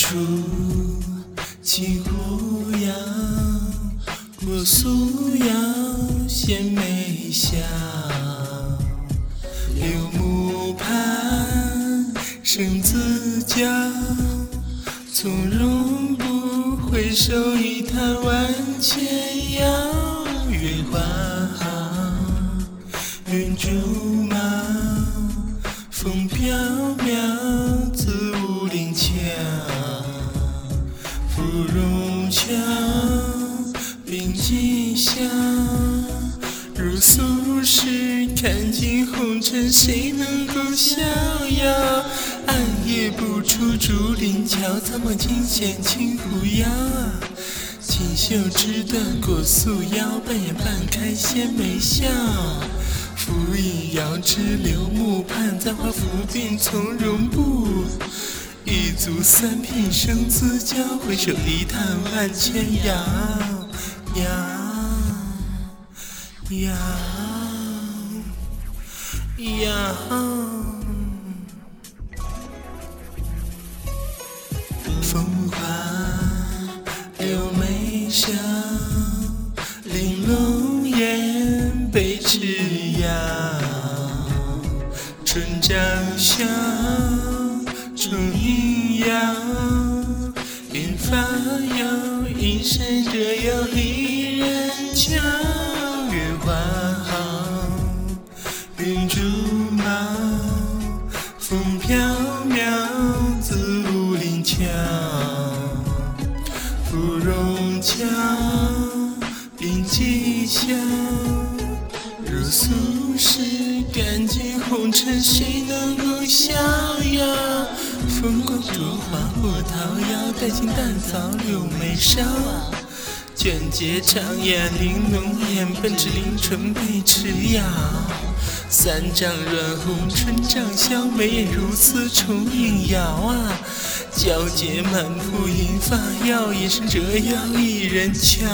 处起舞摇，过素瑶献眉笑。柳木畔生自娇，从容不回首，一叹万千遥。月花好，云竹茂，风飘渺芙蓉桥，并寄笑。如素食，看尽红尘，谁能够逍遥？暗夜不出竹林桥，怎么尽显青狐腰？锦绣织的过素腰，半掩半开献眉笑。拂影遥知柳木畔，簪花拂鬓从容步。一足三品生自娇，回首一叹万千遥。遥遥遥。风花柳眉梢，玲珑眼，被痴腰。春朝晓，钟影摇，鬓发摇，一身折腰离人桥。月花好，云竹茂，风飘渺自武陵桥。芙蓉桥，并寄笑。如素食，赶尽红尘，谁能够逍遥？风光烛花或桃夭，待尽淡草柳眉梢。卷睫长眼玲珑眼，本指临唇被痴腰。三丈软红春帐销，眉眼如丝重影摇啊。皎洁满铺银发耀，一身折腰一人。瞧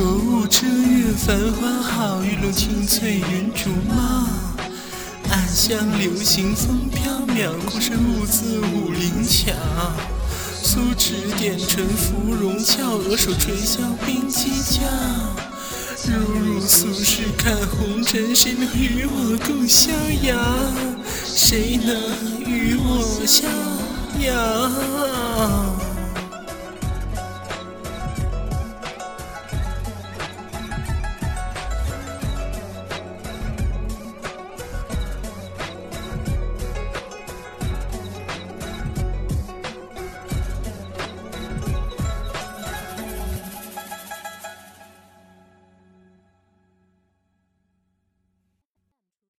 薄雾遮月繁花好，玉露清翠云竹茂。暗香流行风飘渺，孤身兀自武陵桥。素指点唇芙蓉俏，额手垂箫并鸡叫。如如素食看红尘，谁能与我共逍遥？谁能与我逍遥？